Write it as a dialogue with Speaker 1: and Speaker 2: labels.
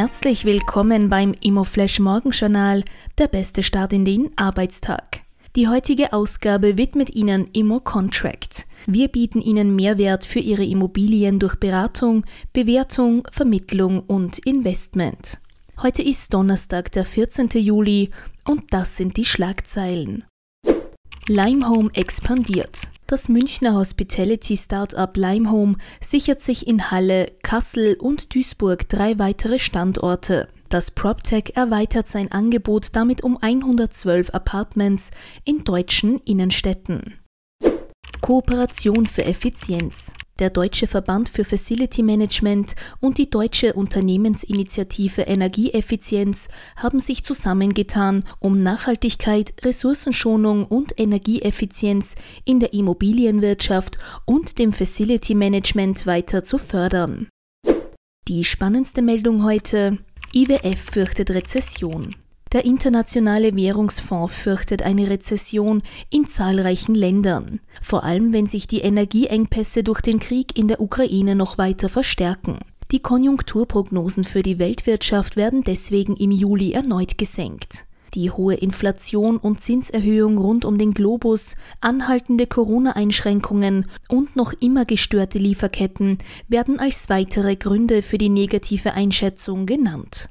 Speaker 1: Herzlich willkommen beim Immoflash Morgenjournal, der beste Start in den Arbeitstag. Die heutige Ausgabe widmet Ihnen Immo Contract. Wir bieten Ihnen Mehrwert für Ihre Immobilien durch Beratung, Bewertung, Vermittlung und Investment. Heute ist Donnerstag, der 14. Juli und das sind die Schlagzeilen. Limehome expandiert. Das Münchner Hospitality-Startup Limehome sichert sich in Halle, Kassel und Duisburg drei weitere Standorte. Das PropTech erweitert sein Angebot damit um 112 Apartments in deutschen Innenstädten. Kooperation für Effizienz. Der Deutsche Verband für Facility Management und die Deutsche Unternehmensinitiative Energieeffizienz haben sich zusammengetan, um Nachhaltigkeit, Ressourcenschonung und Energieeffizienz in der Immobilienwirtschaft und dem Facility Management weiter zu fördern. Die spannendste Meldung heute IWF fürchtet Rezession. Der Internationale Währungsfonds fürchtet eine Rezession in zahlreichen Ländern, vor allem wenn sich die Energieengpässe durch den Krieg in der Ukraine noch weiter verstärken. Die Konjunkturprognosen für die Weltwirtschaft werden deswegen im Juli erneut gesenkt. Die hohe Inflation und Zinserhöhung rund um den Globus, anhaltende Corona-Einschränkungen und noch immer gestörte Lieferketten werden als weitere Gründe für die negative Einschätzung genannt.